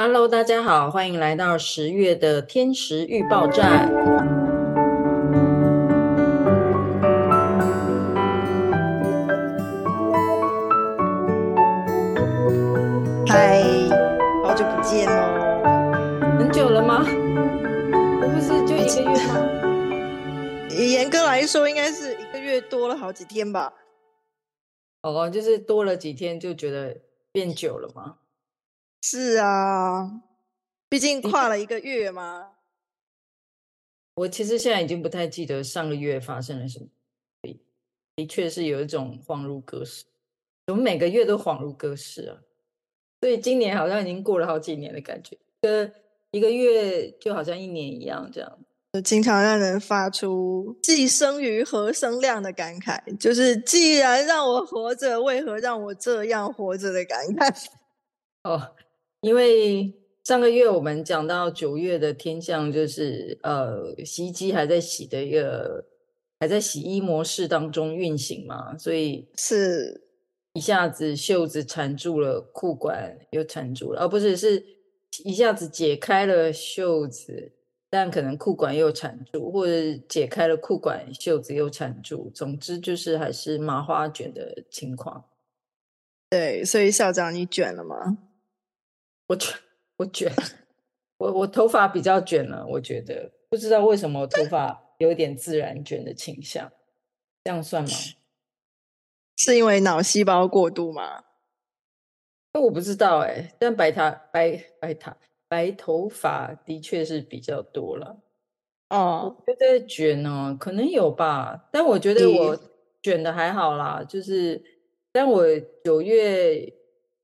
Hello，大家好，欢迎来到十月的天时预报站。嗨，好久不见哦！很久了吗？不是就一个月吗？严格来说，应该是一个月多了好几天吧。哦，就是多了几天，就觉得变久了吗？是啊，毕竟跨了一个月嘛。我其实现在已经不太记得上个月发生了什么，的确是有一种恍如隔世。我们每个月都恍如隔世啊，所以今年好像已经过了好几年的感觉，跟一个月就好像一年一样这样，经常让人发出“既生瑜，何生亮”的感慨，就是既然让我活着，为何让我这样活着的感慨。哦。因为上个月我们讲到九月的天象，就是呃，洗衣机还在洗的一个，还在洗衣模式当中运行嘛，所以是一下子袖子缠住了，裤管又缠住了，而、哦、不是是一下子解开了袖子，但可能裤管又缠住，或者解开了裤管，袖子又缠住，总之就是还是麻花卷的情况。对，所以校长，你卷了吗？我卷，我卷，我我头发比较卷了，我觉得不知道为什么我头发有点自然卷的倾向，这样算吗？是因为脑细胞过度吗？我不知道哎，但白塔白白塔白头发的确是比较多了。哦，我觉得卷呢，可能有吧，但我觉得我卷的还好啦，就是，但我九月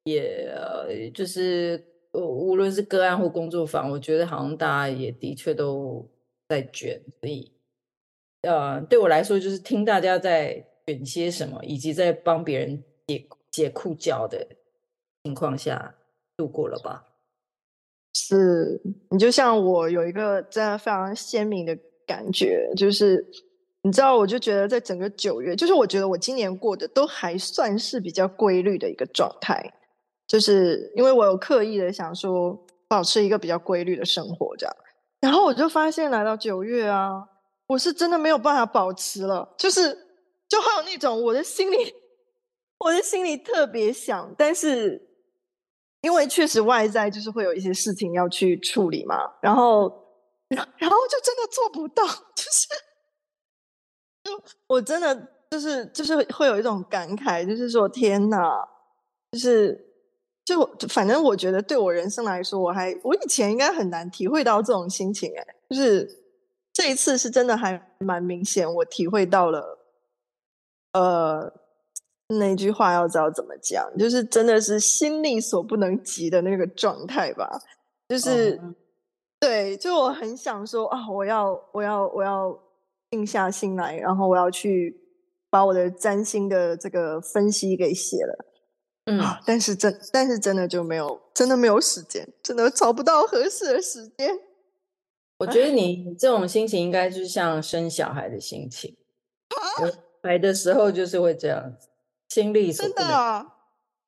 也就是。无论是个案或工作坊，我觉得好像大家也的确都在卷，所以，呃，对我来说，就是听大家在卷些什么，以及在帮别人解解裤脚的情况下度过了吧。是你就像我有一个真的非常鲜明的感觉，就是你知道，我就觉得在整个九月，就是我觉得我今年过的都还算是比较规律的一个状态。就是因为我有刻意的想说保持一个比较规律的生活这样，然后我就发现来到九月啊，我是真的没有办法保持了，就是就会有那种我的心里，我的心里特别想，但是因为确实外在就是会有一些事情要去处理嘛，然后然后就真的做不到，就是就我真的就是就是会有一种感慨，就是说天哪，就是。就反正我觉得对我人生来说，我还我以前应该很难体会到这种心情哎，就是这一次是真的还蛮明显，我体会到了，呃，那句话要知道怎么讲，就是真的是心力所不能及的那个状态吧，就是、嗯、对，就我很想说啊，我要我要我要静下心来，然后我要去把我的占星的这个分析给写了。嗯，但是真，但是真的就没有，真的没有时间，真的找不到合适的时间。我觉得你这种心情应该就是像生小孩的心情，来的时候就是会这样子，心力。真的啊？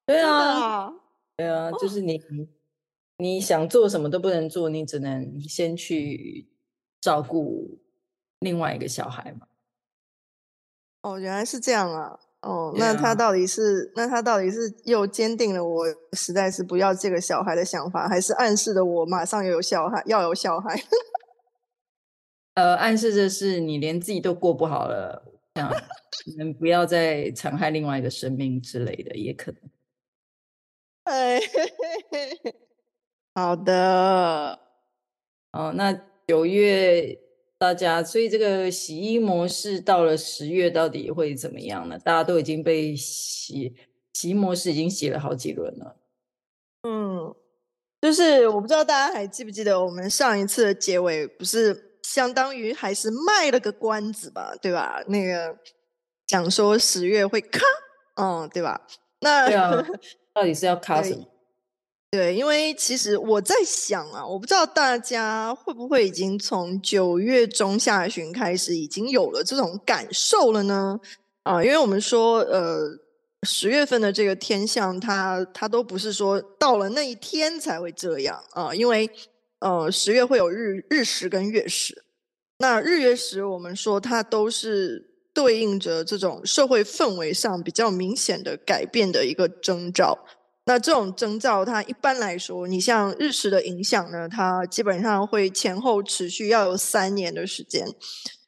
对啊，对啊，就是你，你想做什么都不能做，你只能先去照顾另外一个小孩嘛。哦，原来是这样啊。哦，那他到底是，那他到底是又坚定了我实在是不要这个小孩的想法，还是暗示的我马上有小孩，要有小孩？呃，暗示的是你连自己都过不好了，想你们不要再残害另外一个生命之类的，也可能。哎，好的。哦，那九月。大家，所以这个洗衣模式到了十月到底会怎么样呢？大家都已经被洗洗衣模式已经洗了好几轮了。嗯，就是我不知道大家还记不记得我们上一次的结尾不是相当于还是卖了个关子吧，对吧？那个讲说十月会卡，嗯，对吧？那对啊，到底是要卡什么？对，因为其实我在想啊，我不知道大家会不会已经从九月中下旬开始已经有了这种感受了呢？啊，因为我们说，呃，十月份的这个天象，它它都不是说到了那一天才会这样啊，因为呃十月会有日日食跟月食，那日月食我们说它都是对应着这种社会氛围上比较明显的改变的一个征兆。那这种征兆，它一般来说，你像日食的影响呢，它基本上会前后持续要有三年的时间，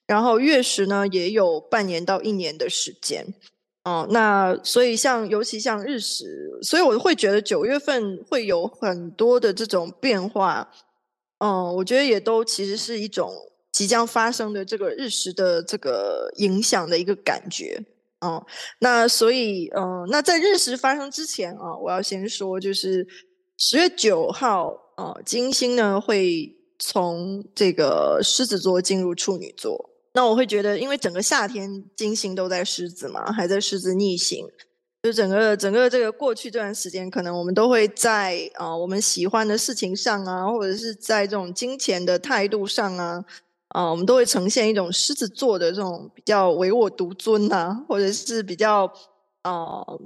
然后月食呢也有半年到一年的时间。哦，那所以像尤其像日食，所以我会觉得九月份会有很多的这种变化。嗯，我觉得也都其实是一种即将发生的这个日食的这个影响的一个感觉。哦，那所以嗯，那在日食发生之前啊，我要先说，就是十月九号啊，金星呢会从这个狮子座进入处女座。那我会觉得，因为整个夏天金星都在狮子嘛，还在狮子逆行，就整个整个这个过去这段时间，可能我们都会在啊、我们喜欢的事情上啊，或者是在这种金钱的态度上，啊、呃、我们都会呈现一种狮子座的这种比较唯我独尊啊，或者是比较啊、呃、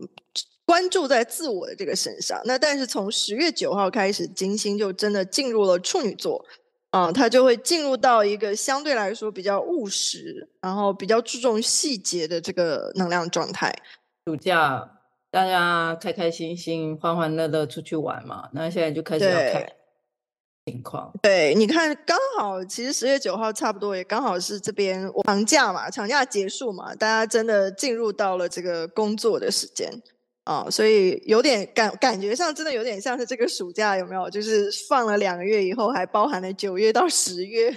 关注在自我的这个身上。那但是从十月九号开始，金星就真的进入了处女座。啊，它就会进入到一个相对来说比较务实，然后比较注重细节的这个能量状态。暑假大家开开心心、欢欢乐乐出去玩嘛，那现在就开始要看情况。对，你看，刚好其实十月九号差不多也刚好是这边长假嘛，长假结束嘛，大家真的进入到了这个工作的时间。啊、所以有点感感觉上真的有点像是这个暑假有没有？就是放了两个月以后，还包含了九月到十月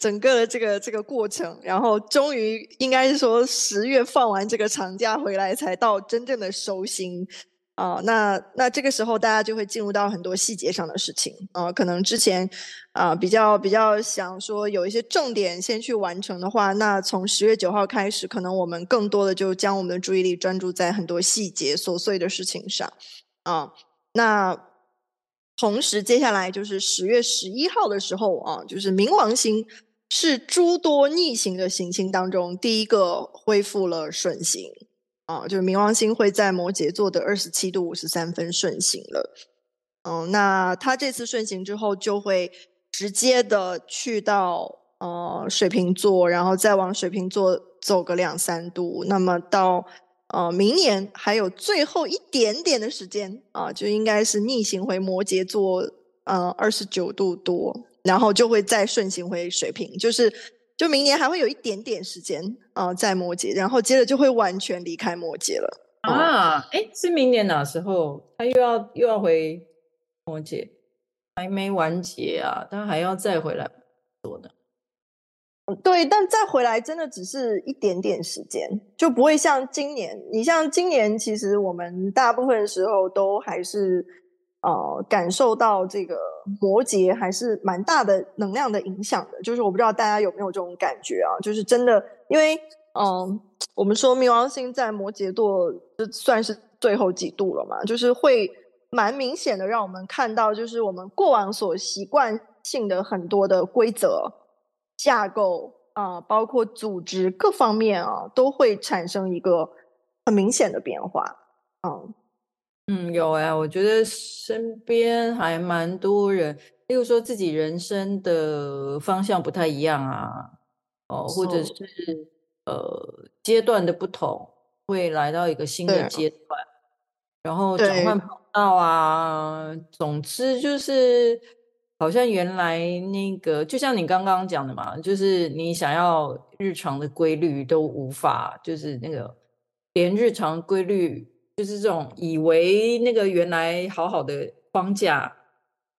整个的这个这个过程，然后终于应该是说十月放完这个长假回来，才到真正的收心。啊、哦，那那这个时候大家就会进入到很多细节上的事情啊、可能之前啊、比较比较想说有一些重点先去完成的话，那从十月九号开始，可能我们更多的就将我们的注意力专注在很多细节琐碎的事情上啊、那同时接下来就是十月十一号的时候啊，就是冥王星是诸多逆行的行星当中第一个恢复了顺行。啊、就冥王星会在摩羯座的二十七度五十三分顺行了。嗯、那它这次顺行之后，就会直接的去到呃水瓶座，然后再往水瓶座走个两三度。那么到呃明年还有最后一点点的时间啊、就应该是逆行回摩羯座，呃二十九度多，然后就会再顺行回水瓶，就是。就明年还会有一点点时间啊、呃，在摩羯，然后接着就会完全离开摩羯了啊！哎、嗯，是明年哪时候？他又要又要回摩羯，还没完结啊，他还要再回来做的。对，但再回来真的只是一点点时间，就不会像今年。你像今年，其实我们大部分时候都还是。呃，感受到这个摩羯还是蛮大的能量的影响的，就是我不知道大家有没有这种感觉啊？就是真的，因为嗯、我们说冥王星在摩羯座算是最后几度了嘛，就是会蛮明显的让我们看到，就是我们过往所习惯性的很多的规则架构啊、包括组织各方面啊，都会产生一个很明显的变化，嗯。嗯，有哎，我觉得身边还蛮多人，例如说自己人生的方向不太一样啊，哦，或者是呃阶段的不同，会来到一个新的阶段，然后转换跑道啊，总之就是好像原来那个，就像你刚刚讲的嘛，就是你想要日常的规律都无法，就是那个连日常规律。就是这种以为那个原来好好的框架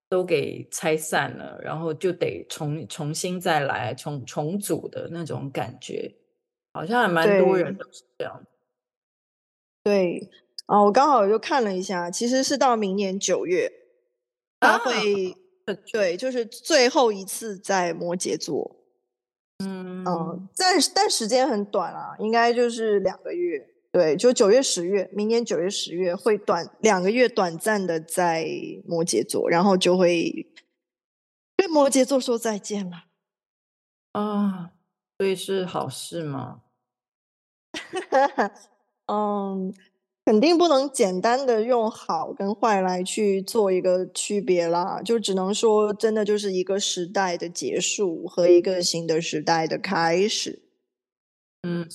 都给拆散了，然后就得重重新再来重重组的那种感觉，好像还蛮多人都是这样。对啊，我刚好又看了一下，其实是到明年九月，他会、啊、对，就是最后一次在摩羯座。嗯嗯，但但时间很短啊，应该就是两个月。对，就九月、十月，明年九月、十月会短两个月，短暂的在摩羯座，然后就会跟摩羯座说再见了。啊，所以是好事吗？嗯，肯定不能简单的用好跟坏来去做一个区别啦，就只能说真的就是一个时代的结束和一个新的时代的开始。嗯，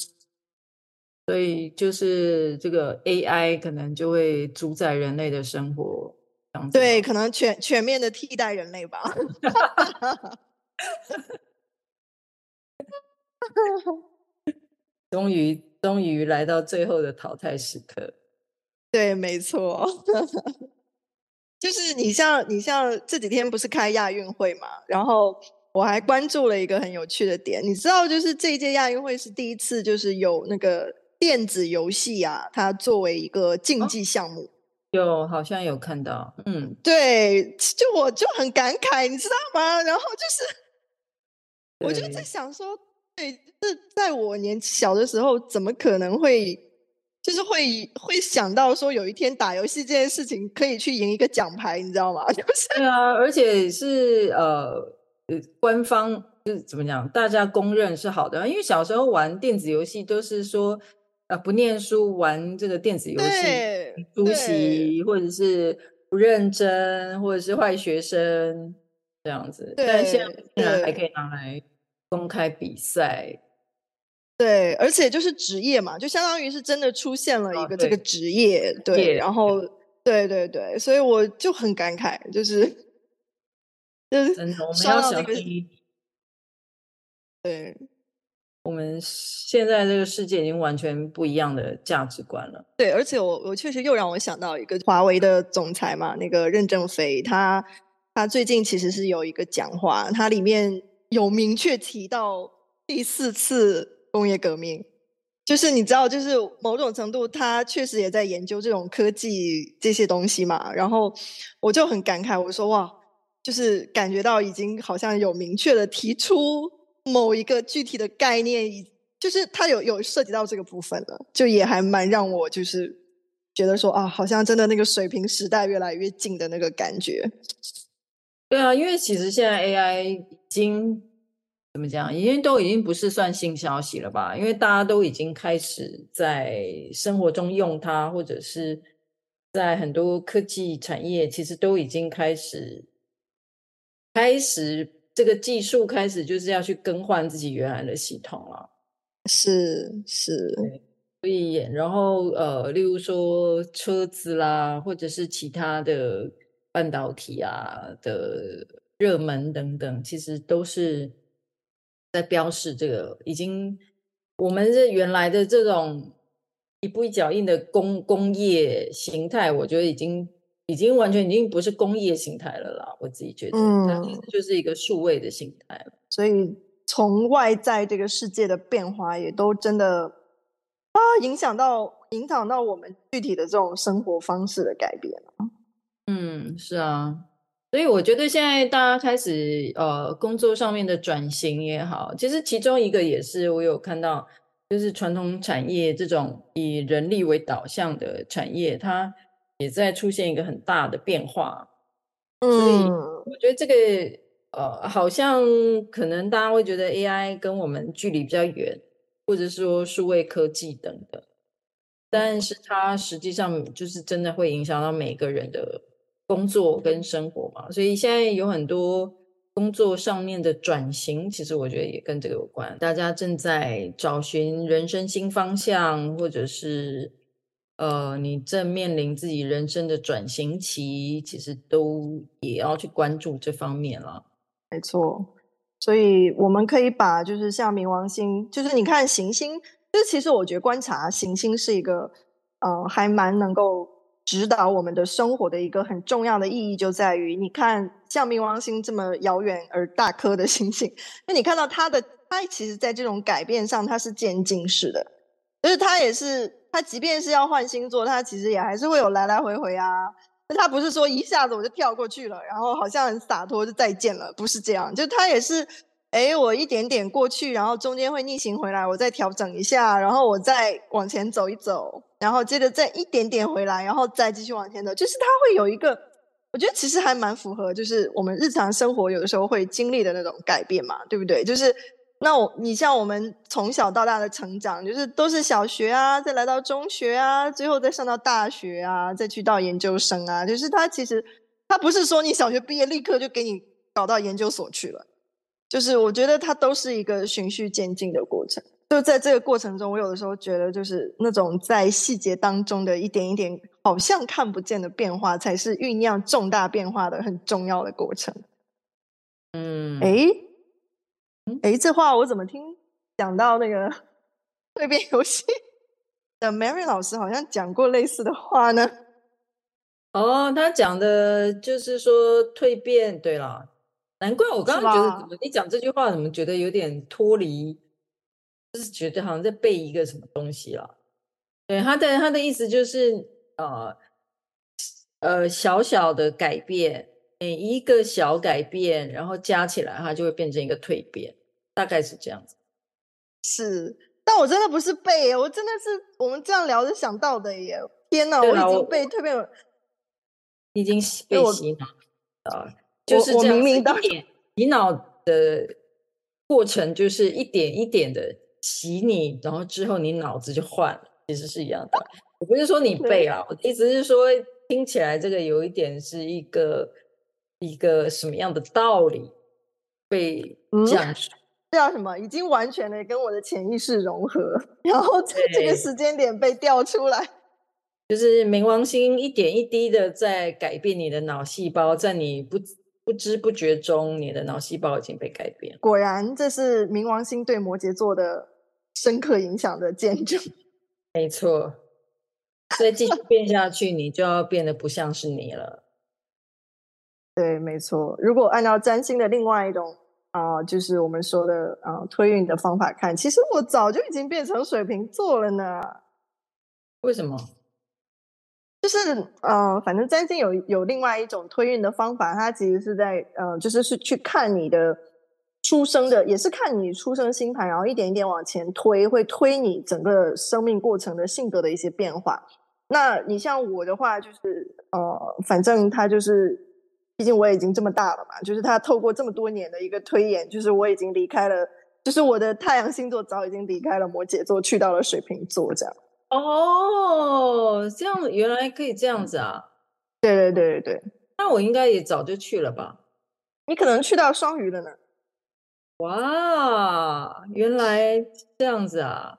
所以就是这个 AI 可能就会主宰人类的生活。对，可能全全面的替代人类吧。终于，终于来到最后的淘汰时刻。对，没错，就是你像你像这几天不是开亚运会嘛，然后我还关注了一个很有趣的点，你知道，就是这一届亚运会是第一次，就是有那个电子游戏啊，它作为一个竞技项目，有好像有看到，嗯，对，就我就很感慨，你知道吗？然后就是，我就在想说，对，是在我年小的时候，怎么可能会？就是会会想到说，有一天打游戏这件事情可以去赢一个奖牌，你知道吗？就是对啊，而且是呃官方就是怎么讲，大家公认是好的。因为小时候玩电子游戏都是说呃不念书玩这个电子游戏，出席或者是不认真，或者是坏学生这样子。但现在竟然还可以拿来公开比赛。对，而且就是职业嘛，就相当于是真的出现了一个这个职业，哦、对，对，然后对对对，所以我就很感慨，就是 就是真的，我们要小心。对，我们现在这个世界已经完全不一样的价值观了。对，而且我我确实又让我想到一个华为的总裁嘛，那个任正非，他他最近其实是有一个讲话，他里面有明确提到第四次。工业革命，就是你知道，就是某种程度，他确实也在研究这种科技这些东西嘛。然后我就很感慨，我说哇，就是感觉到已经好像有明确的提出某一个具体的概念，就是它有有涉及到这个部分了，就也还蛮让我就是觉得说啊，好像真的那个水平时代越来越近的那个感觉。对啊，因为其实现在 AI 已经。怎么讲？已经都已经不是算新消息了吧？因为大家都已经开始在生活中用它，或者是在很多科技产业，其实都已经开始开始这个技术开始就是要去更换自己原来的系统了。是是，所以然后呃，例如说车子啦，或者是其他的半导体啊的热门等等，其实都是。在标示这个已经，我们这原来的这种一步一脚印的工工业形态，我觉得已经已经完全已经不是工业形态了啦。我自己觉得，嗯，它就是一个数位的形态了。所以从外在这个世界的变化，也都真的啊，影响到影响到我们具体的这种生活方式的改变。嗯，是啊。所以我觉得现在大家开始呃工作上面的转型也好，其实其中一个也是我有看到，就是传统产业这种以人力为导向的产业，它也在出现一个很大的变化。嗯，所以我觉得这个呃好像可能大家会觉得 AI 跟我们距离比较远，或者说数位科技等等，但是它实际上就是真的会影响到每个人的。工作跟生活嘛，所以现在有很多工作上面的转型，其实我觉得也跟这个有关。大家正在找寻人生新方向，或者是呃，你正面临自己人生的转型期，其实都也要去关注这方面了。没错，所以我们可以把就是像冥王星，就是你看行星，就是其实我觉得观察行星是一个呃，还蛮能够。指导我们的生活的一个很重要的意义就在于，你看像冥王星这么遥远而大颗的星星，那你看到它的，它其实在这种改变上，它是渐进式的，就是它也是，他即便是要换星座，他其实也还是会有来来回回啊，那它不是说一下子我就跳过去了，然后好像很洒脱就再见了，不是这样，就他也是。哎，我一点点过去，然后中间会逆行回来，我再调整一下，然后我再往前走一走，然后接着再一点点回来，然后再继续往前走。就是他会有一个，我觉得其实还蛮符合，就是我们日常生活有的时候会经历的那种改变嘛，对不对？就是那我你像我们从小到大的成长，就是都是小学啊，再来到中学啊，最后再上到大学啊，再去到研究生啊，就是他其实他不是说你小学毕业立刻就给你搞到研究所去了，就是我觉得它都是一个循序渐进的过程。就在这个过程中，我有的时候觉得，就是那种在细节当中的一点一点好像看不见的变化，才是酝酿重大变化的很重要的过程。嗯，诶。哎，这话我怎么听讲到那个 蜕变游戏的 Mary 老师好像讲过类似的话呢？哦，他讲的就是说蜕变，对了，难怪我刚刚觉得怎么你讲这句话怎么觉得有点脱离，就是觉得好像在背一个什么东西了。对，他的他的意思就是呃呃小小的改变。每一个小改变，然后加起来，它就会变成一个蜕变，大概是这样子。是，但我真的不是背，我真的是我们这样聊着想到的耶。天哪，我已经被蜕变了，已经被洗脑啊！就是我明明当年洗脑的过程，就是一点一点的洗你，然后之后你脑子就换了，其实是一样的。我不是说你背啊，我的意思是说，听起来这个有一点是一个。一个什么样的道理被讲述？这叫什么？已经完全的跟我的潜意识融合，然后在这个时间点被调出来，就是冥王星一点一滴的在改变你的脑细胞，在你不不知不觉中，你的脑细胞已经被改变。果然，这是冥王星对摩羯座的深刻影响的见证。没错，所以继续变下去，你就要变得不像是你了。对，没错。如果按照占星的另外一种啊、呃，就是我们说的啊、呃、推运的方法看，其实我早就已经变成水瓶座了呢。为什么？就是呃，反正占星有有另外一种推运的方法，它其实是在呃，就是是去看你的出生的，也是看你出生星盘，然后一点一点往前推，会推你整个生命过程的性格的一些变化。那你像我的话，就是呃，反正它就是。毕竟我已经这么大了嘛，就是他透过这么多年的一个推演，就是我已经离开了，就是我的太阳星座早已经离开了摩羯座，去到了水瓶座这样。哦，这样原来可以这样子啊？对对对对对，那我应该也早就去了吧？你可能去到双鱼了呢。哇，原来这样子啊？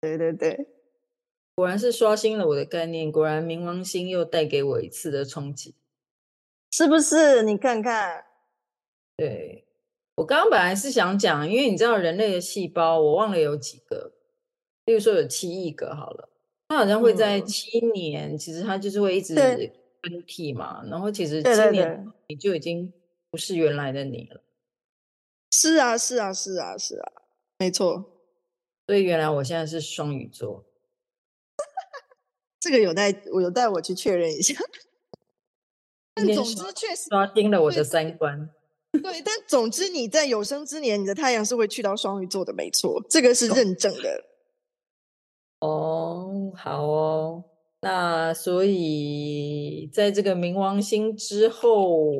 对对对，果然是刷新了我的概念，果然冥王星又带给我一次的冲击。是不是？你看看，对，我刚刚本来是想讲，因为你知道人类的细胞，我忘了有几个，例如说有七亿个好了，它好像会在七年，嗯、其实它就是会一直更替嘛，然后其实七年你就已经不是原来的你了。是啊，是啊，是啊，是啊，没错。所以原来我现在是双鱼座，这个有待我有待我去确认一下。但总之，确实刷新了我的三观。对，但总之，你在有生之年，你的太阳是会去到双鱼座的，没错，这个是认证的。哦，好哦。那所以，在这个冥王星之后，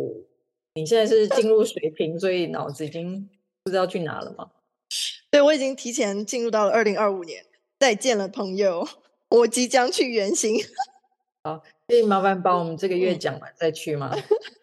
你现在是进入水平，所以脑子已经不知道去哪了吗？对，我已经提前进入到了二零二五年。再见了，朋友，我即将去圆形。好。可以麻烦把我们这个月讲完再去吗？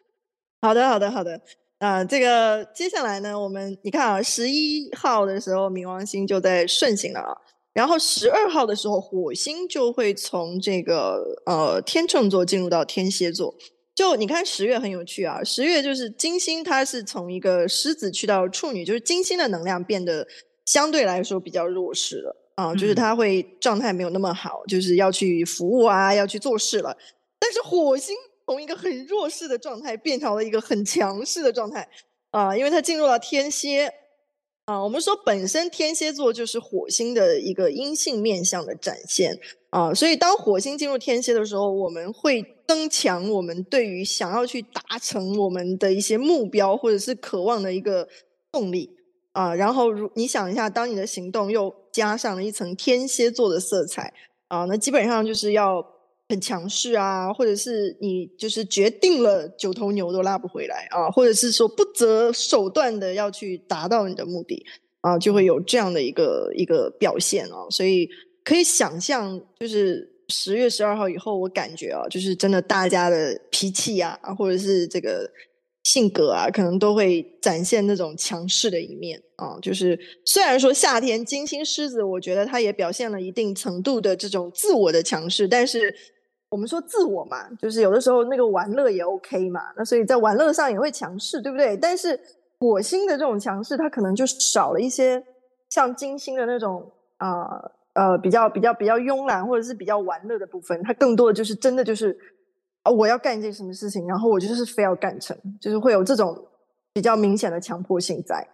好的，好的，好的。啊、呃，这个接下来呢，我们你看啊，十一号的时候，冥王星就在顺行了啊。然后十二号的时候，火星就会从这个呃天秤座进入到天蝎座。就你看十月很有趣啊，十月就是金星，它是从一个狮子去到处女，就是金星的能量变得相对来说比较弱势了啊，就是它会状态没有那么好，就是要去服务啊，要去做事了。但是火星从一个很弱势的状态变成了一个很强势的状态啊，因为它进入了天蝎啊。我们说本身天蝎座就是火星的一个阴性面向的展现啊，所以当火星进入天蝎的时候，我们会增强我们对于想要去达成我们的一些目标或者是渴望的一个动力啊。然后如你想一下，当你的行动又加上了一层天蝎座的色彩啊，那基本上就是要。很强势啊，或者是你就是决定了九头牛都拉不回来啊，或者是说不择手段的要去达到你的目的啊，就会有这样的一个一个表现啊，所以可以想象，就是十月十二号以后，我感觉啊，就是真的大家的脾气啊，或者是这个性格啊，可能都会展现那种强势的一面啊。就是虽然说夏天金星狮子，我觉得它也表现了一定程度的这种自我的强势，但是我们说自我嘛，就是有的时候那个玩乐也 OK 嘛，那所以在玩乐上也会强势，对不对？但是。火星的这种强势，它可能就少了一些像金星的那种啊呃，呃比较比较比较慵懒或者是比较玩乐的部分，它更多的就是真的就是啊、我要干一件什么事情，然后我就是非要干成，就是会有这种比较明显的强迫性在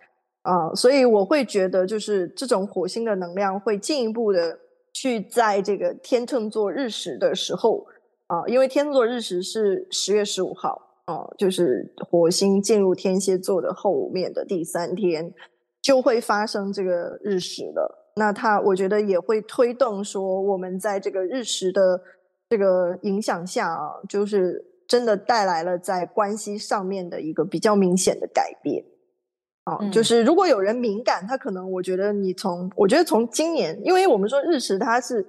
啊、所以我会觉得就是这种火星的能量会进一步的去在这个天秤座日食的时候啊、因为天秤座日食是十月十五号。啊，就是火星进入天蝎座的后面的第三天，就会发生这个日食了。那它，我觉得也会推动说，我们在这个日食的这个影响下啊，就是真的带来了在关系上面的一个比较明显的改变。啊，就是如果有人敏感，他可能我觉得你从，我觉得从今年，因为我们说日食它是。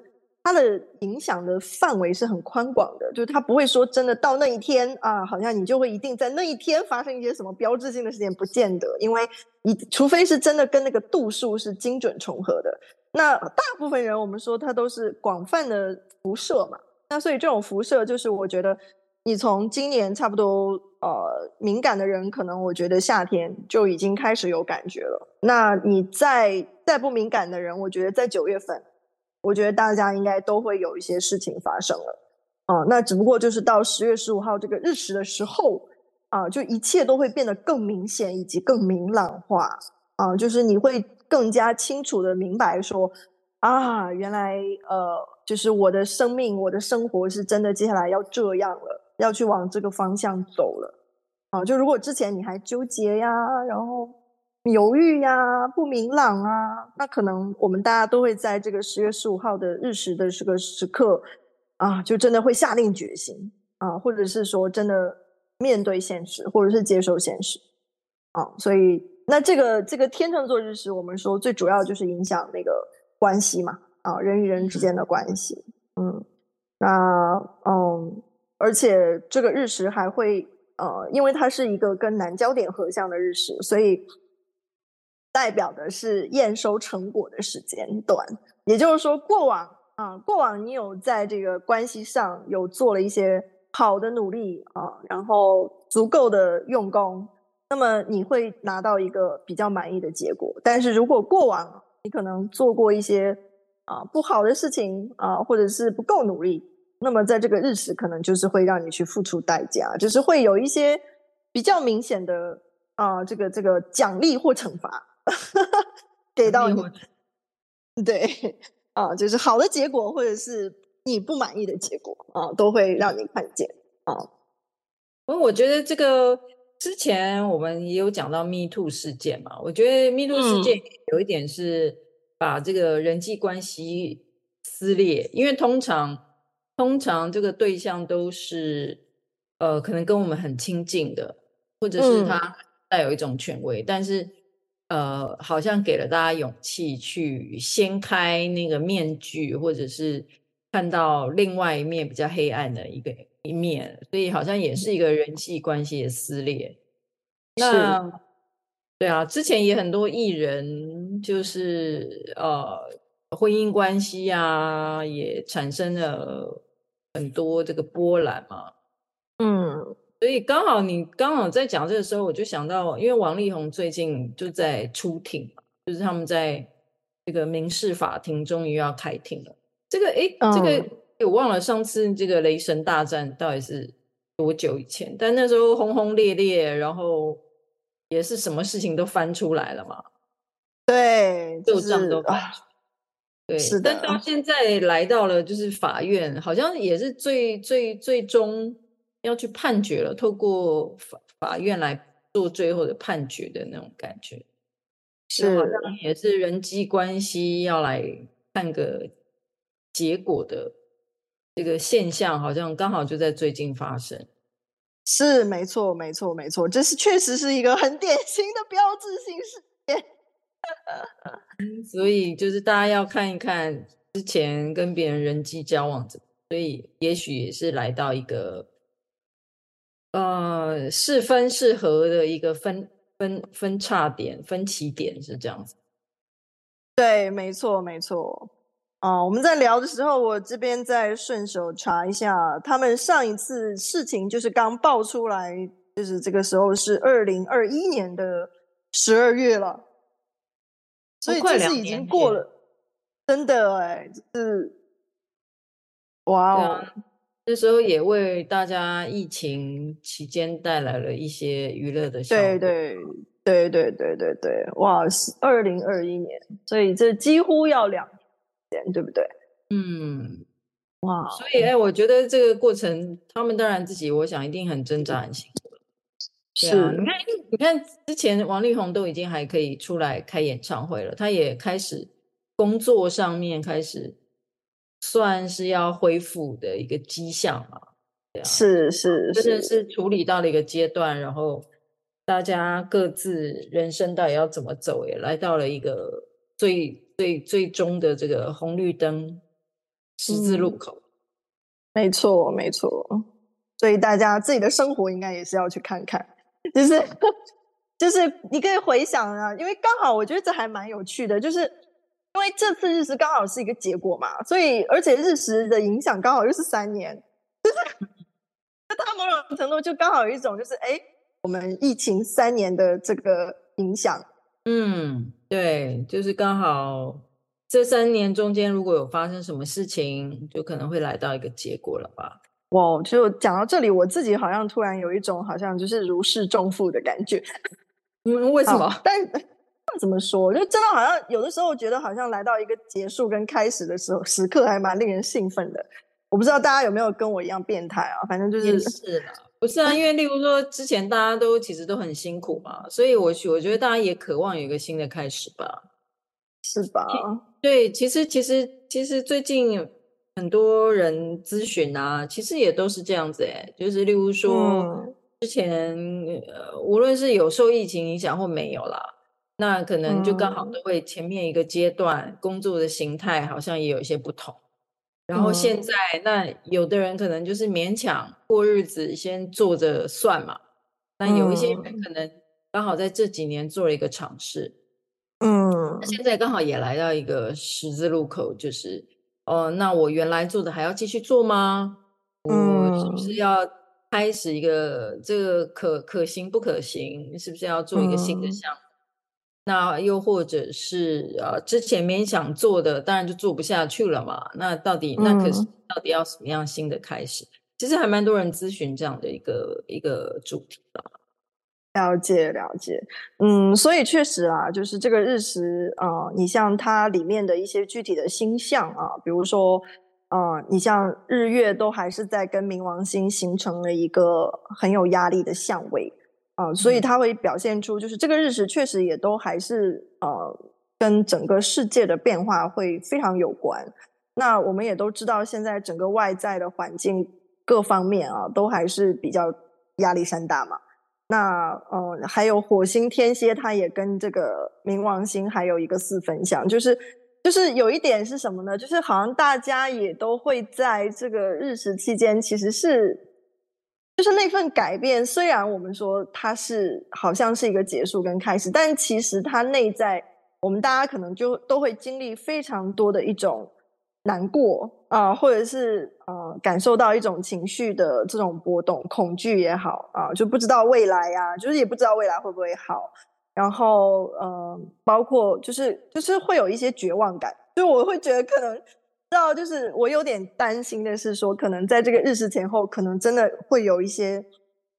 它的影响的范围是很宽广的，就是它不会说真的到那一天啊，好像你就会一定在那一天发生一些什么标志性的事件，不见得，因为你除非是真的跟那个度数是精准重合的。那大部分人我们说它都是广泛的辐射嘛，那所以这种辐射就是我觉得你从今年差不多呃敏感的人，可能我觉得夏天就已经开始有感觉了。那你再再不敏感的人，我觉得在九月份。我觉得大家应该都会有一些事情发生了，啊，那只不过就是到十月十五号这个日食的时候，啊，就一切都会变得更明显以及更明朗化，啊，就是你会更加清楚的明白说，啊，原来呃，就是我的生命，我的生活是真的接下来要这样了，要去往这个方向走了，啊，就如果之前你还纠结呀，然后。犹豫呀，不明朗啊，那可能我们大家都会在这个十月十五号的日食的这个时刻啊，就真的会下定决心啊，或者是说真的面对现实，或者是接受现实啊。所以，那这个这个天秤座日食，我们说最主要就是影响那个关系嘛，啊，人与人之间的关系。嗯，那嗯，而且这个日食还会呃，因为它是一个跟南交点合相的日食，所以。代表的是验收成果的时间段，也就是说，过往啊，过往你有在这个关系上有做了一些好的努力啊，然后足够的用功，那么你会拿到一个比较满意的结果。但是如果过往你可能做过一些啊不好的事情啊，或者是不够努力，那么在这个日食可能就是会让你去付出代价，就是会有一些比较明显的啊这个这个奖励或惩罚。给到你，对啊，就是好的结果，或者是你不满意的结果啊，都会让你看见啊。因为我觉得这个之前我们也有讲到 Me Too 事件嘛，我觉得 Me Too 事件有一点是把这个人际关系撕裂，因为通常通常这个对象都是呃，可能跟我们很亲近的，或者是他带有一种权威，嗯、但是。呃，好像给了大家勇气去掀开那个面具，或者是看到另外一面比较黑暗的一个一面，所以好像也是一个人际关系的撕裂。是那对啊，之前也很多艺人就是呃婚姻关系啊，也产生了很多这个波澜嘛。嗯。所以刚好你刚好在讲这个时候，我就想到，因为王力宏最近就在出庭，就是他们在这个民事法庭终于要开庭了。这个哎，这个我忘了上次这个雷神大战到底是多久以前，但那时候轰轰烈烈，然后也是什么事情都翻出来了嘛。对，就这样都翻出。对，是的。但到现在来到了就是法院，好像也是最最最终。要去判决了，透过法法院来做最后的判决的那种感觉，是好像也是人际关系要来看个结果的这个现象，好像刚好就在最近发生。是，没错，没错，没错，这是确实是一个很典型的标志性事件。所以就是大家要看一看之前跟别人人际交往，所以也许也是来到一个呃是分是合的一个分分分叉点、分歧点是这样子。对，没错，没错。啊，我们在聊的时候，我这边再顺手查一下，他们上一次事情就是刚爆出来，就是这个时候是二零二一年的十二月了。所以这是已经过了，真的哎，是哇哦！那时候也为大家疫情期间带来了一些娱乐的效果。对对对对对对对，哇！是二零二一年，所以这几乎要两年，对不对？嗯，哇！所以哎，我觉得这个过程，他们当然自己，我想一定很挣扎、很辛苦。是啊，你看，你看，之前王力宏都已经还可以出来开演唱会了，他也开始工作上面开始算是要恢复的一个迹象嘛，对啊，是是是，真的是。处理到了一个阶段，然后大家各自人生到底要怎么走，也来到了一个最最最终的这个红绿灯十字路口。嗯，没错没错，所以大家自己的生活应该也是要去看看。就是，就是你可以回想啊，因为刚好我觉得这还蛮有趣的，就是因为这次日食刚好是一个结果嘛，所以而且日食的影响刚好又是三年，就是那它某种程度就刚好有一种就是哎，我们疫情三年的这个影响，嗯，对，就是刚好这三年中间如果有发生什么事情，就可能会来到一个结果了吧。哇，就讲到这里，我自己好像突然有一种好像就是如释重负的感觉。嗯，为什么？但怎么说？就真的好像有的时候觉得好像来到一个结束跟开始的时候时刻，还蛮令人兴奋的。我不知道大家有没有跟我一样变态啊？反正就是是啦，不是啊？因为例如说之前大家都其实都很辛苦嘛，所以我我觉得大家也渴望有一个新的开始吧，是吧？对，其实其实其实最近。很多人咨询啊，其实也都是这样子哎，就是例如说，之前、嗯、呃，无论是有受疫情影响或没有啦，那可能就刚好都会前面一个阶段、嗯、工作的形态好像也有一些不同。然后现在，嗯、那有的人可能就是勉强过日子，先做着算嘛。那有一些人可能刚好在这几年做了一个尝试，嗯，现在刚好也来到一个十字路口，就是。哦，那我原来做的还要继续做吗？我是不是要开始一个这个可可行不可行？是不是要做一个新的项目？嗯、那又或者是呃，之前勉强做的，当然就做不下去了嘛。那到底那可是到底要什么样新的开始？嗯、其实还蛮多人咨询这样的一个一个主题的。了解了解，嗯，所以确实啊，就是这个日食啊、呃，你像它里面的一些具体的星象啊，比如说，呃，你像日月都还是在跟冥王星形成了一个很有压力的相位啊、呃，所以它会表现出就是这个日食确实也都还是呃跟整个世界的变化会非常有关。那我们也都知道，现在整个外在的环境各方面啊，都还是比较压力山大嘛。那呃，还有火星天蝎，它也跟这个冥王星还有一个四分相，就是就是有一点是什么呢？就是好像大家也都会在这个日食期间，其实是就是那份改变，虽然我们说它是好像是一个结束跟开始，但其实它内在，我们大家可能就都会经历非常多的一种。难过啊、或者是呃，感受到一种情绪的这种波动，恐惧也好啊、就不知道未来呀、啊，就是也不知道未来会不会好。然后呃，包括就是就是会有一些绝望感，就我会觉得可能，知道就是我有点担心的是说，可能在这个日食前后，可能真的会有一些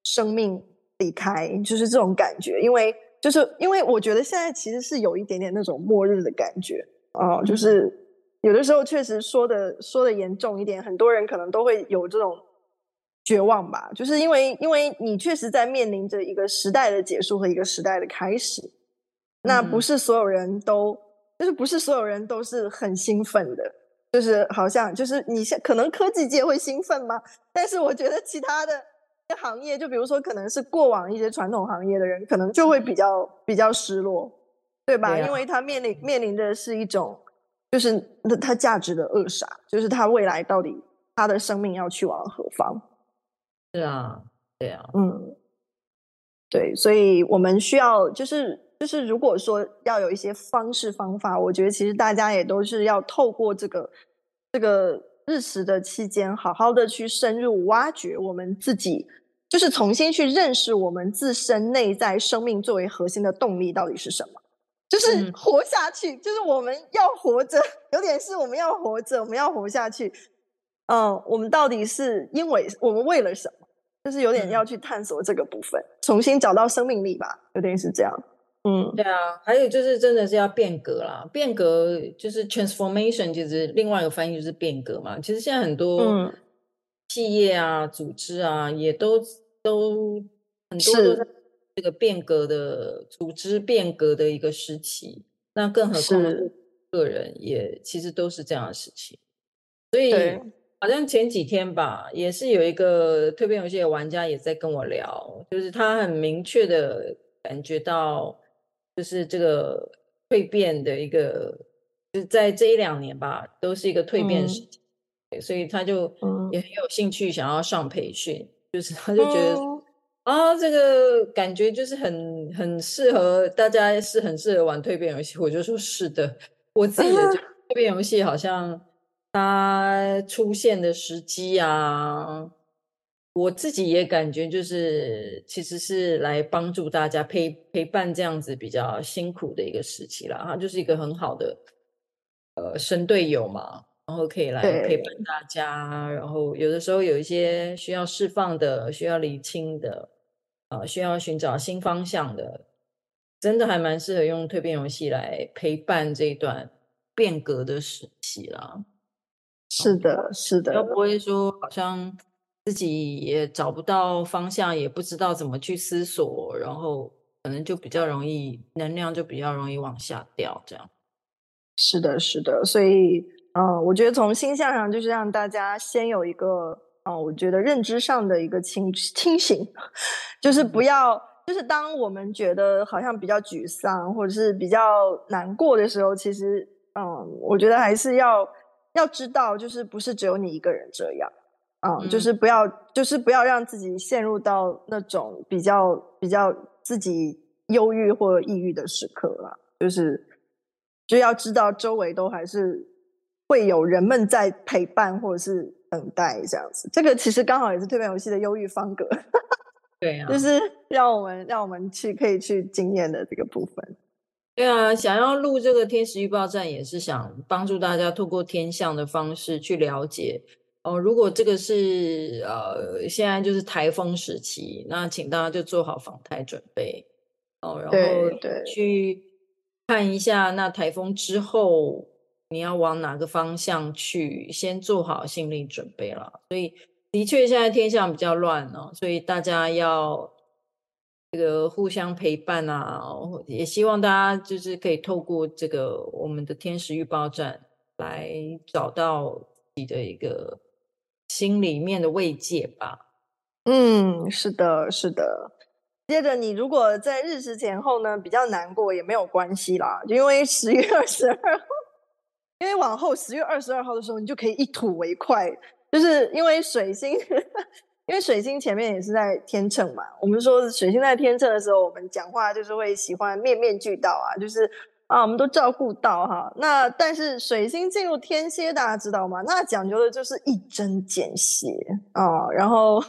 生命离开，就是这种感觉，因为就是因为我觉得现在其实是有一点点那种末日的感觉啊、就是。嗯有的时候确实说的说的严重一点，很多人可能都会有这种绝望吧，就是因为因为你确实在面临着一个时代的结束和一个时代的开始，那不是所有人都，就是不是所有人都是很兴奋的，就是好像就是你像可能科技界会兴奋吗？但是我觉得其他的行业，就比如说可能是过往一些传统行业的人，可能就会比较比较失落。对吧？对啊，因为他面临面临的是一种，就是那他价值的扼杀，就是他未来到底他的生命要去往何方？是啊，对啊，嗯，对，所以我们需要就是就是，如果说要有一些方式方法，我觉得其实大家也都是要透过这个这个日食的期间，好好的去深入挖掘我们自己。就是重新去认识我们自身内在生命作为核心的动力到底是什么？就是活下去，嗯、就是我们要活着，有点是我们要活着，我们要活下去。嗯，我们到底是因为我们为了什么？就是有点要去探索这个部分，嗯、重新找到生命力吧，有点是这样。嗯，对啊，还有就是真的是要变革啦，变革就是 transformation，就是另外一个翻译就是变革嘛。其实现在很多。嗯企业啊，组织啊，也都都很多都在这个变革的组织变革的一个时期。那更何况个人也其实都是这样的事情。所以好像前几天吧，也是有一个蜕变游戏的玩家也在跟我聊，就是他很明确的感觉到，就是这个蜕变的一个，就是在这一两年吧，都是一个蜕变时期。嗯所以他就也很有兴趣想要上培训，嗯、就是他就觉得、嗯、啊，这个感觉就是很很适合大家，是很适合玩蜕变游戏。我就说是的，我自己的 蜕变游戏好像它出现的时机啊，我自己也感觉就是其实是来帮助大家陪陪伴这样子比较辛苦的一个时期啦。它就是一个很好的呃神队友嘛。然后可以来陪伴大家，然后有的时候有一些需要释放的、需要理清的，啊、呃，需要寻找新方向的，真的还蛮适合用蜕变游戏来陪伴这一段变革的时期啦。是的，是的，要不会说好像自己也找不到方向，也不知道怎么去思索，然后可能就比较容易能量就比较容易往下掉，这样。是的，是的，所以。嗯，我觉得从星象上就是让大家先有一个，嗯，我觉得认知上的一个清清醒，就是不要，就是当我们觉得好像比较沮丧或者是比较难过的时候，其实，嗯，我觉得还是要要知道，就是不是只有你一个人这样，嗯，嗯就是不要，就是不要让自己陷入到那种比较比较自己忧郁或抑郁的时刻了，就是就要知道周围都还是。会有人们在陪伴或者是等待这样子，这个其实刚好也是蜕变游戏的忧郁方格，对啊，就是让我们让我们去可以去经验的这个部分。对啊，想要录这个天时预报站，也是想帮助大家透过天象的方式去了解哦。如果这个是呃现在就是台风时期，那请大家就做好防台准备哦，然后去看一下那台风之后。你要往哪个方向去？先做好心理准备了。所以，的确现在天象比较乱哦，所以大家要这个互相陪伴啊。也希望大家就是可以透过这个我们的天使预报站来找到自己的一个心里面的慰藉吧。嗯，是的，是的。接着，你如果在日食前后呢比较难过，也没有关系啦，因为十月二十二号。因为往后十月二十二号的时候，你就可以一吐为快，就是因为水星，因为水星前面也是在天秤嘛。我们说水星在天秤的时候，我们讲话就是会喜欢面面俱到啊，就是啊，我们都照顾到哈。那但是水星进入天蝎，大家知道吗？那讲究的就是一针见血啊，然后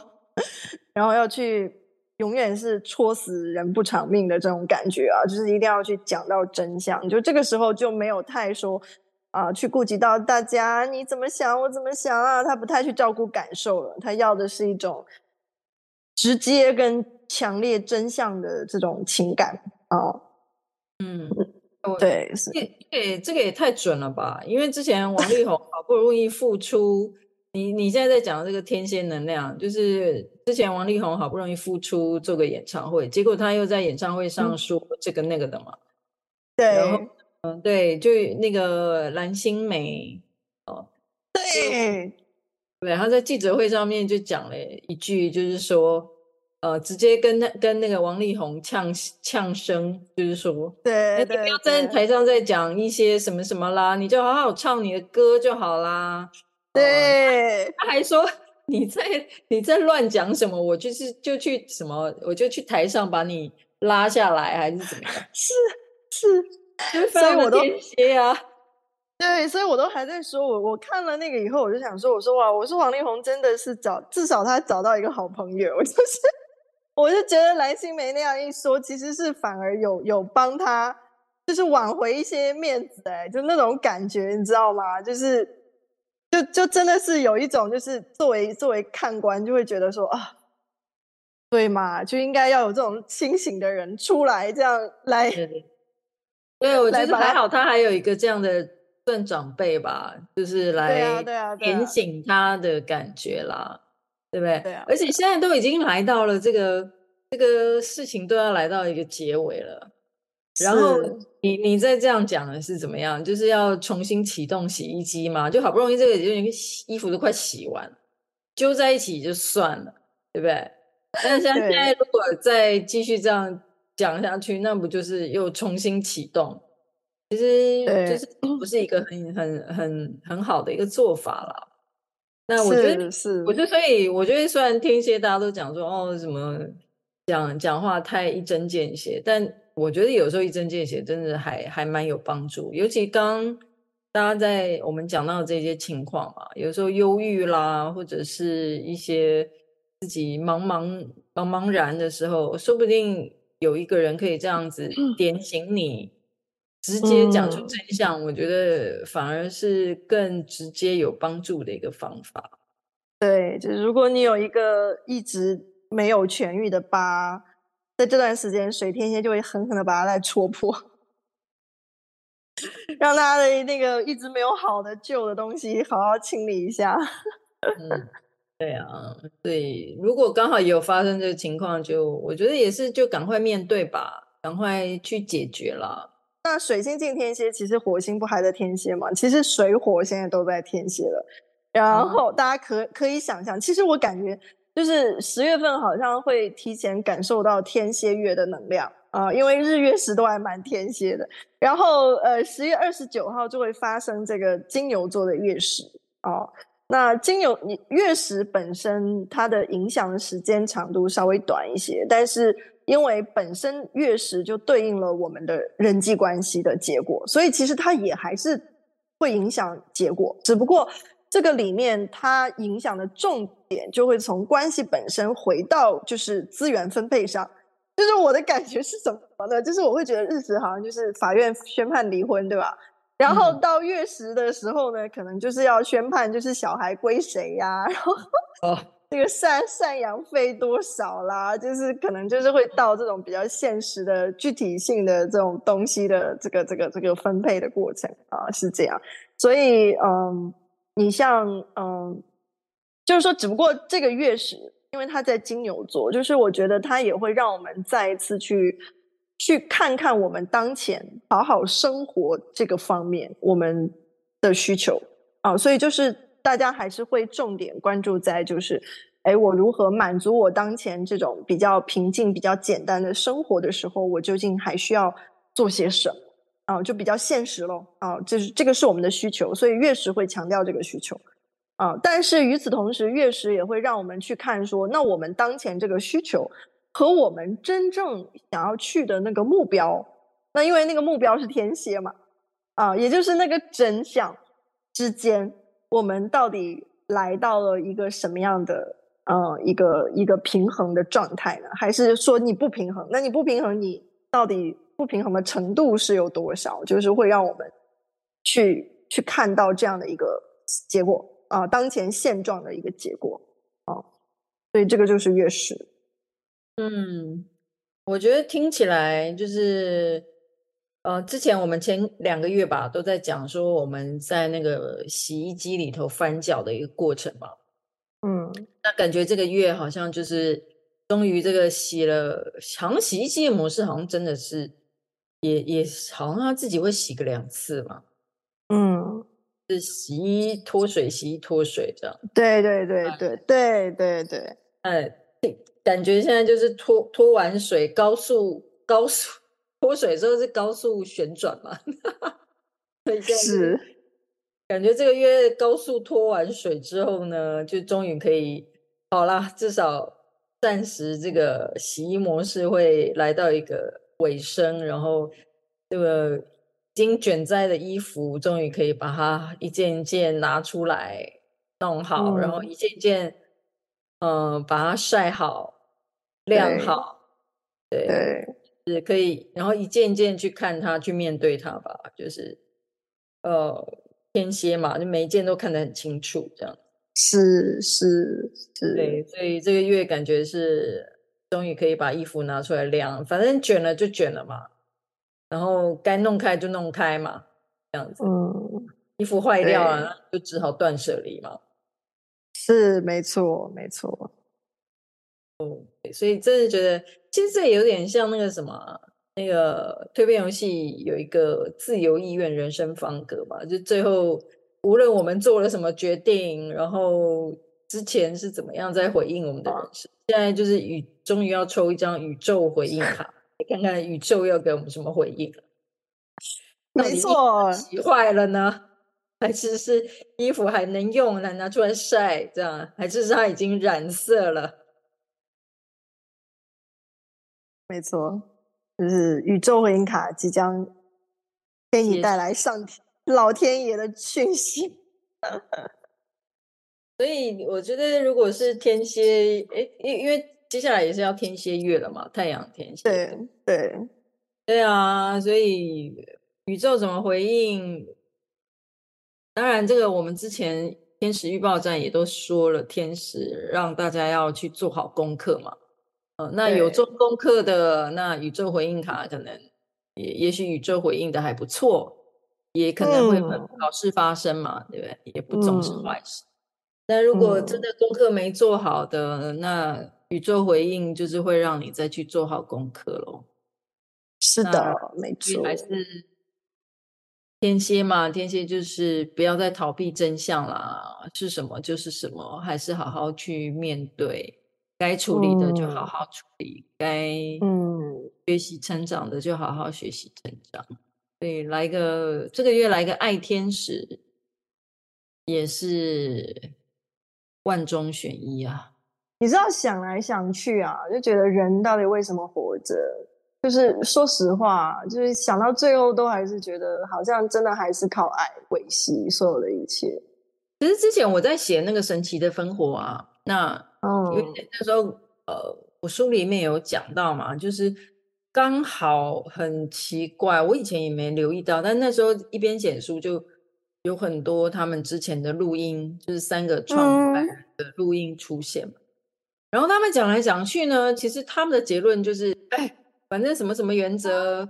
然后要去永远是戳死人不偿命的这种感觉啊，就是一定要去讲到真相。就这个时候就没有太说。啊，去顾及到大家你怎么想，我怎么想啊？他不太去照顾感受了，他要的是一种直接跟强烈真相的这种情感啊。嗯，对，是，对，这个也太准了吧？因为之前王力宏 好不容易复出，你你现在在讲这个天蝎能量，就是之前王力宏好不容易复出做个演唱会，结果他又在演唱会上说这个那个的嘛，嗯、对，然后。嗯，对，就那个蓝心湄哦，对，对，他在记者会上面就讲了一句，就是说，呃，直接跟那跟那个王力宏呛呛声，就是说，对，对，你不要在台上再讲一些什么什么啦，你就好好唱你的歌就好啦。对，哦、他还说你在你在乱讲什么，我就是就去什么，我就去台上把你拉下来，还是怎么样？是是，是所以我都。对，所以我都还在说，我我看了那个以后，我就想说，我说哇，我说王力宏真的是找至少他找到一个好朋友，我就是。我就觉得蓝心湄那样一说，其实是反而有有帮他，就是挽回一些面子哎，就那种感觉，你知道吗？就是，就就真的是有一种，就是作为作为看官，就会觉得说啊，对嘛，就应该要有这种清醒的人出来，这样来。对，我觉得还好，他还有一个这样的算长辈吧，就是来点醒他的感觉啦。对不对？对啊，而且现在都已经来到了这个这个事情都要来到一个结尾了，然后你你再这样讲的是怎么样？就是要重新启动洗衣机嘛？就好不容易这个衣服都快洗完，揪在一起就算了，对不对？但是像现在如果再继续这样讲下去，那不就是又重新启动？其实就是不是一个很很很很好的一个做法啦。那我觉得是，我觉得所以我觉得虽然天蝎大家都讲说哦什么讲讲话太一针见血，但我觉得有时候一针见血真的还还蛮有帮助。尤其刚大家在我们讲到这些情况嘛，有时候忧郁啦，或者是一些自己茫茫茫茫然的时候，说不定有一个人可以这样子点醒你。直接讲出真相，嗯，我觉得反而是更直接有帮助的一个方法。对，就是如果你有一个一直没有痊愈的疤，在这段时间，水天蝎就会狠狠的把它再戳破，让他的那个一直没有好的旧的东西好好清理一下。嗯，对啊，对，如果刚好也有发生这个情况，就我觉得也是，就赶快面对吧，赶快去解决了。那水星进天蝎，其实火星不还在天蝎吗？其实水火现在都在天蝎了。然后大家可可以想象，其实我感觉就是十月份好像会提前感受到天蝎月的能量啊、呃，因为日月食都还蛮天蝎的。然后呃，十月二十九号就会发生这个金牛座的月食哦、呃。那金牛月食本身它的影响的时间长度稍微短一些，但是。因为本身月食就对应了我们的人际关系的结果，所以其实它也还是会影响结果，只不过这个里面它影响的重点就会从关系本身回到就是资源分配上。就是我的感觉是什么呢？就是我会觉得日食好像就是法院宣判离婚，对吧？然后到月食的时候呢，可能就是要宣判就是小孩归谁呀，然后。Oh. 这个赡赡养费多少啦？就是可能就是会到这种比较现实的具体性的这种东西的这个这个这个分配的过程啊，是这样。所以嗯，你像嗯，就是说，只不过这个月食，因为它在金牛座，就是我觉得它也会让我们再一次去去看看我们当前好好生活这个方面我们的需求啊，所以就是。大家还是会重点关注在就是，哎，我如何满足我当前这种比较平静、比较简单的生活的时候，我究竟还需要做些什么？啊，就比较现实咯。啊，这是这个是我们的需求，所以月食会强调这个需求。啊，但是与此同时，月食也会让我们去看说，那我们当前这个需求和我们真正想要去的那个目标，那因为那个目标是天蝎嘛，啊，也就是那个真相之间。我们到底来到了一个什么样的呃一个一个平衡的状态呢？还是说你不平衡？那你不平衡，你到底不平衡的程度是有多少？就是会让我们去去看到这样的一个结果啊，当前现状的一个结果啊，所以这个就是月食。嗯，我觉得听起来就是。呃，之前我们前两个月吧，都在讲说我们在那个洗衣机里头翻搅的一个过程嘛。嗯，那感觉这个月好像就是终于这个洗了，好像洗衣机的模式好像真的是也也好像他自己会洗个两次嘛。嗯，是洗衣脱水，洗衣脱水这样。对对对对对对对。哎，感觉现在就是拖拖完水，高速高速脱水之后是高速旋转嘛？是，感觉这个月高速脱完水之后呢，就终于可以好啦，至少暂时这个洗衣模式会来到一个尾声，然后这个已经卷在的衣服终于可以把它一件一件拿出来弄好，嗯、然后一件一件嗯、呃、把它晒好。晾好，对，对，是可以，然后一件一件去看它，去面对它吧。就是，呃，天蝎嘛，就每一件都看得很清楚，这样。是是是，对，所以这个月感觉是终于可以把衣服拿出来晾，反正卷了就卷了嘛，然后该弄开就弄开嘛，这样子。嗯，衣服坏掉了，就只好断舍离嘛。是，没错，没错。所以真的觉得，其实这有点像那个什么，那个蜕变游戏有一个自由意愿人生方格吧，就最后无论我们做了什么决定，然后之前是怎么样在回应我们的人生，现在就是宇终于要抽一张宇宙回应卡，看看宇宙要给我们什么回应。没错，洗坏了呢，还是是衣服还能用，来拿出来晒，这样，还是是它已经染色了？没错，就是宇宙回应卡即将给你带来上天老天爷的讯息。所以我觉得，如果是天蝎，哎，因因为接下来也是要天蝎月了嘛，太阳天蝎。对对对啊，所以宇宙怎么回应？当然，这个我们之前天使预报站也都说了，天使让大家要去做好功课嘛。那有做功课的，那宇宙回应卡可能也也许宇宙回应的还不错，也可能会很好事发生嘛，嗯、对不对？也不总是坏事。但如果真的功课没做好的，嗯、那宇宙回应就是会让你再去做好功课喽。是的，没错，还是天蝎嘛，天蝎就是不要再逃避真相啦，是什么就是什么，还是好好去面对。该处理的就好好处理，嗯、该嗯学习成长的就好好学习成长。所以来个这个月来个爱天使，也是万中选一啊！你知道想来想去啊，就觉得人到底为什么活着？就是说实话，就是想到最后都还是觉得好像真的还是靠爱维系所有的一切。其实之前我在写那个神奇的分火啊。那，因为那时候，呃，我书里面有讲到嘛，就是刚好很奇怪，我以前也没留意到，但那时候一边写书，就有很多他们之前的录音，就是三个创办人的录音出现嘛。然后他们讲来讲去呢，其实他们的结论就是，哎，反正什么什么原则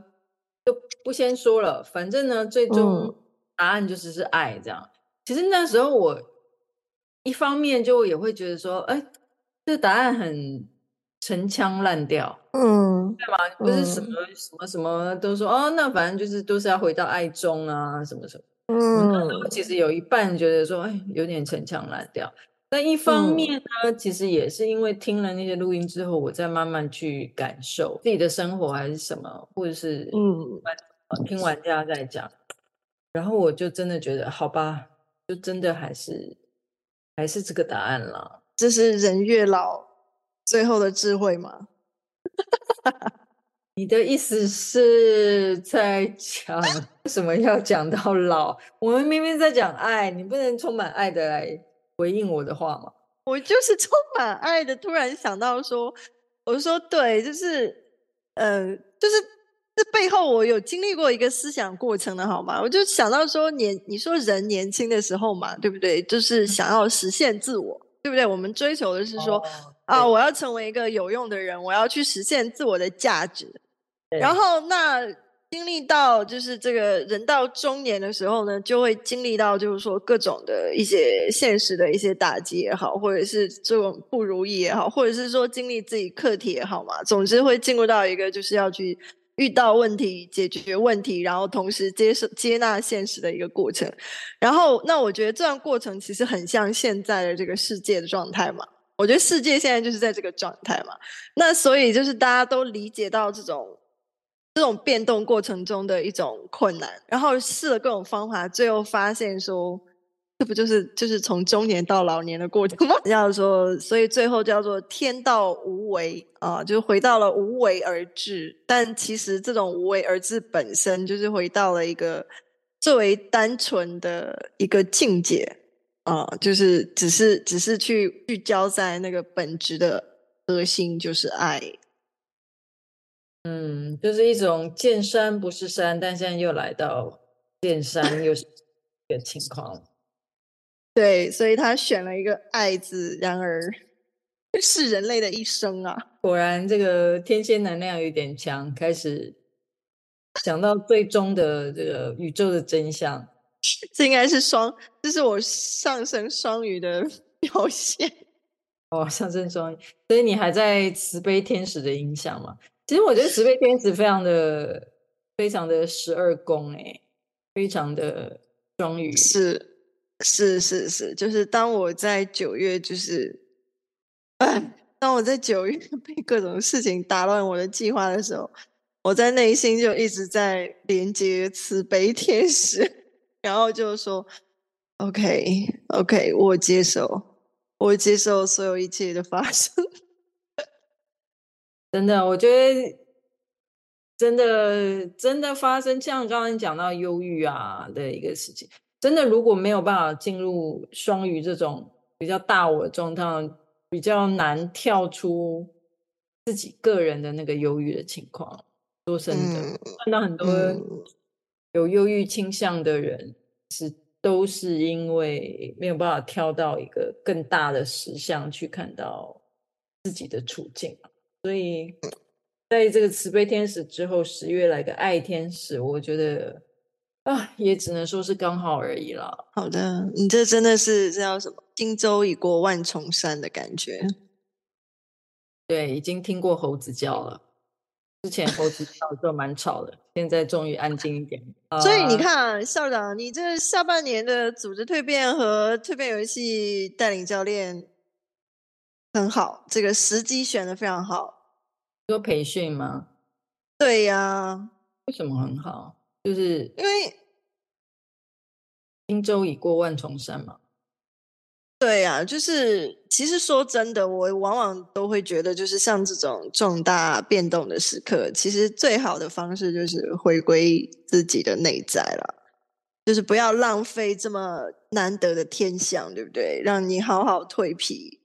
就不先说了，反正呢，最终答案就是是爱这样。其实那时候我。一方面就也会觉得说，哎，这答案很陈腔滥调，嗯，对吗？不是什么、嗯、什么什么都说哦，那反正就是都是要回到爱中啊，什么什么。嗯，我其实有一半觉得说，哎，有点陈腔滥调。但一方面呢，嗯、其实也是因为听了那些录音之后，我再慢慢去感受自己的生活还是什么，或者是嗯，听玩家在讲，然后我就真的觉得，好吧，就真的还是。还是这个答案了，这是人越老最后的智慧吗？你的意思是在讲为什么要讲到老？我们明明在讲爱，你不能充满爱的来回应我的话吗？我就是充满爱的，突然想到说，我说对，就是，嗯、呃，就是。这背后我有经历过一个思想过程的好吗？我就想到说年，你说人年轻的时候嘛，对不对？就是想要实现自我，对不对？我们追求的是说、哦、啊，我要成为一个有用的人，我要去实现自我的价值。然后那经历到就是这个人到中年的时候呢，就会经历到就是说各种的一些现实的一些打击也好，或者是这种不如意也好，或者是说经历自己课题也好嘛，总之会进入到一个就是要去。遇到问题，解决问题，然后同时接受接纳现实的一个过程。然后，那我觉得这段过程其实很像现在的这个世界的状态嘛。我觉得世界现在就是在这个状态嘛。那所以就是大家都理解到这种这种变动过程中的一种困难，然后试了各种方法，最后发现说。这不就是就是从中年到老年的过程吗？叫做，所以最后叫做天道无为啊，就回到了无为而治。但其实这种无为而治本身就是回到了一个最为单纯的一个境界啊，就是只是只是去聚焦在那个本质的核心，就是爱。嗯，就是一种见山不是山，但现在又来到见山又是一个情况。对，所以他选了一个“爱”字，然而 是人类的一生啊！果然，这个天蝎能量有点强，开始想到最终的这个宇宙的真相。这应该是双，这是我上升双鱼的表现。哦，上升双鱼，所以你还在慈悲天使的影响吗？其实我觉得慈悲天使非常的、非常的十二宫，哎，非常的双鱼是。是是是，就是当我在九月，就是，当我在九月被各种事情打乱我的计划的时候，我在内心就一直在连接慈悲天使，然后就说：“OK OK，我接受，我接受所有一切的发生。”真的，我觉得真的真的发生，像刚刚讲到忧郁啊的一个事情。真的，如果没有办法进入双鱼这种比较大我的状态，比较难跳出自己个人的那个忧郁的情况。说真的，嗯、看到很多有忧郁倾向的人，是都是因为没有办法跳到一个更大的实相去看到自己的处境。所以，在这个慈悲天使之后，十月来个爱天使，我觉得。啊，也只能说是刚好而已了。好的，你这真的是这叫什么“轻舟已过万重山”的感觉。对，已经听过猴子叫了。之前猴子叫的时候蛮吵的，现在终于安静一点。所以你看，校长，你这下半年的组织蜕变和蜕变游戏带领教练很好，这个时机选的非常好。做培训吗？对呀。为什么很好？就是因为轻舟已过万重山嘛。对呀、啊，就是其实说真的，我往往都会觉得，就是像这种重大变动的时刻，其实最好的方式就是回归自己的内在了，就是不要浪费这么难得的天象，对不对？让你好好蜕皮。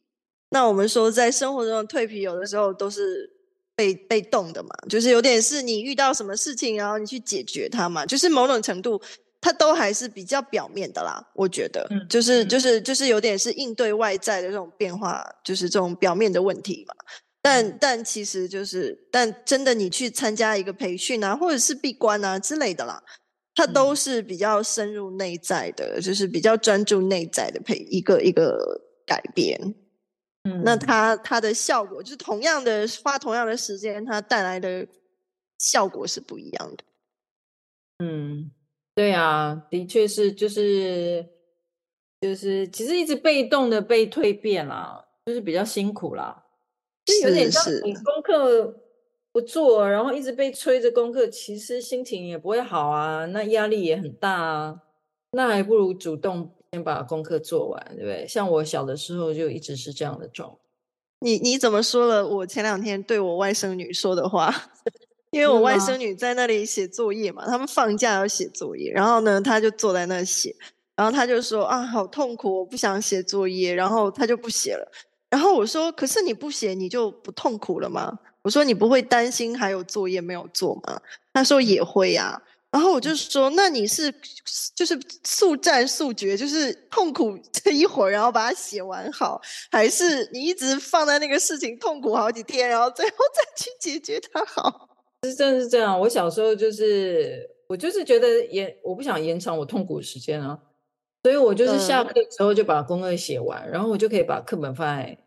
那我们说，在生活中的蜕皮，有的时候都是。被被动的嘛，就是有点是你遇到什么事情，然后你去解决它嘛，就是某种程度，它都还是比较表面的啦。我觉得，嗯、就是就是就是有点是应对外在的这种变化，就是这种表面的问题嘛。但、嗯、但其实就是，但真的你去参加一个培训啊，或者是闭关啊之类的啦，它都是比较深入内在的，就是比较专注内在的培一个一个改变。嗯，那它它的效果就是同样的花同样的时间，它带来的效果是不一样的。嗯，对啊，的确是，就是就是，其实一直被动的被蜕变啦，就是比较辛苦啦，就有点像你功课不做，然后一直被催着功课，其实心情也不会好啊，那压力也很大啊，那还不如主动。先把功课做完，对不对？像我小的时候就一直是这样的状态。你你怎么说了？我前两天对我外甥女说的话，因为我外甥女在那里写作业嘛，他们放假要写作业，然后呢，她就坐在那写，然后她就说啊，好痛苦，我不想写作业，然后她就不写了。然后我说，可是你不写，你就不痛苦了吗？我说，你不会担心还有作业没有做吗？她说也会呀。然后我就说，那你是就是速战速决，就是痛苦这一会儿，然后把它写完好，还是你一直放在那个事情痛苦好几天，然后最后再去解决它好？是真的是这样。我小时候就是我就是觉得延我不想延长我痛苦的时间啊，所以我就是下课之后就把功课写完，嗯，然后我就可以把课本放在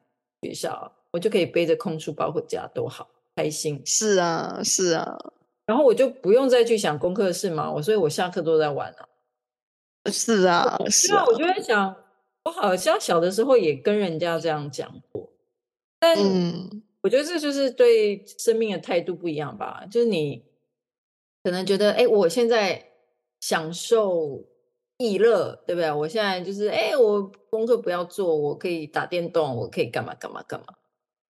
学校，我就可以背着空书包回家，多好开心。是啊，是啊。然后我就不用再去想功课的事嘛，我所以我下课都在玩啊。是啊，是啊。我就在想，我好像小的时候也跟人家这样讲过，但我觉得这就是对生命的态度不一样吧。就是你可能觉得，哎，我现在享受逸乐，对不对？我现在就是，哎，我功课不要做，我可以打电动，我可以干嘛干嘛干嘛。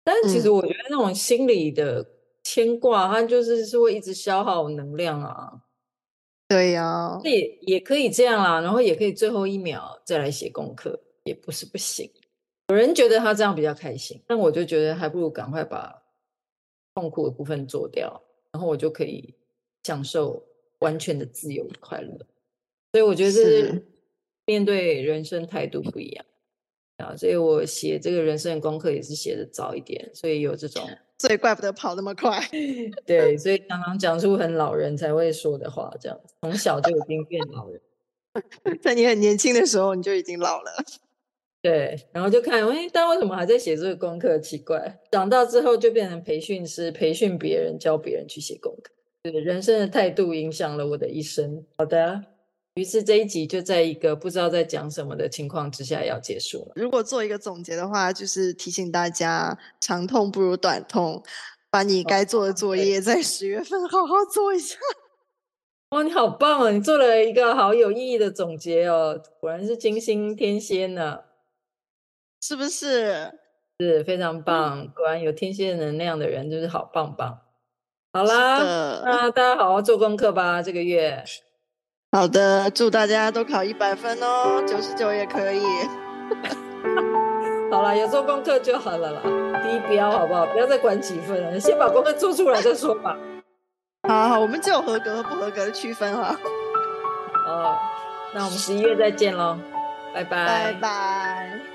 但是其实我觉得那种心理的牵挂，它就是是会一直消耗能量啊。对呀，也也可以这样啦，然后也可以最后一秒再来写功课，也不是不行。有人觉得他这样比较开心，但我就觉得还不如赶快把痛苦的部分做掉，然后我就可以享受完全的自由与快乐。所以我觉得是面对人生态度不一样啊。所以我写这个人生的功课也是写的早一点，所以有这种。所以怪不得跑那么快，对，所以常常讲出很老人才会说的话，这样子，从小就已经变老人，在你很年轻的时候你就已经老了，对，然后就看，哎，但为什么还在写这个功课？奇怪，长大之后就变成培训师，培训别人，教别人去写功课，对，人生的态度影响了我的一生。好的。于是这一集就在一个不知道在讲什么的情况之下要结束了。如果做一个总结的话，就是提醒大家，长痛不如短痛，把你该做的作业在十月份好好做一下。哇，你好棒哦！你做了一个好有意义的总结哦，果然是金星天蝎呢，是不是？是非常棒，果然有天蝎能量的人就是好棒棒。好啦，那大家好好做功课吧，这个月。好的，祝大家都考一百分哦，九十九也可以。好了，有做功课就好了啦，低标好不好？不要再管几分了，先把功课做出来再说吧。好好，我们就有合格和不合格的区分哈。哦，那我们十一月再见喽，拜拜。拜拜。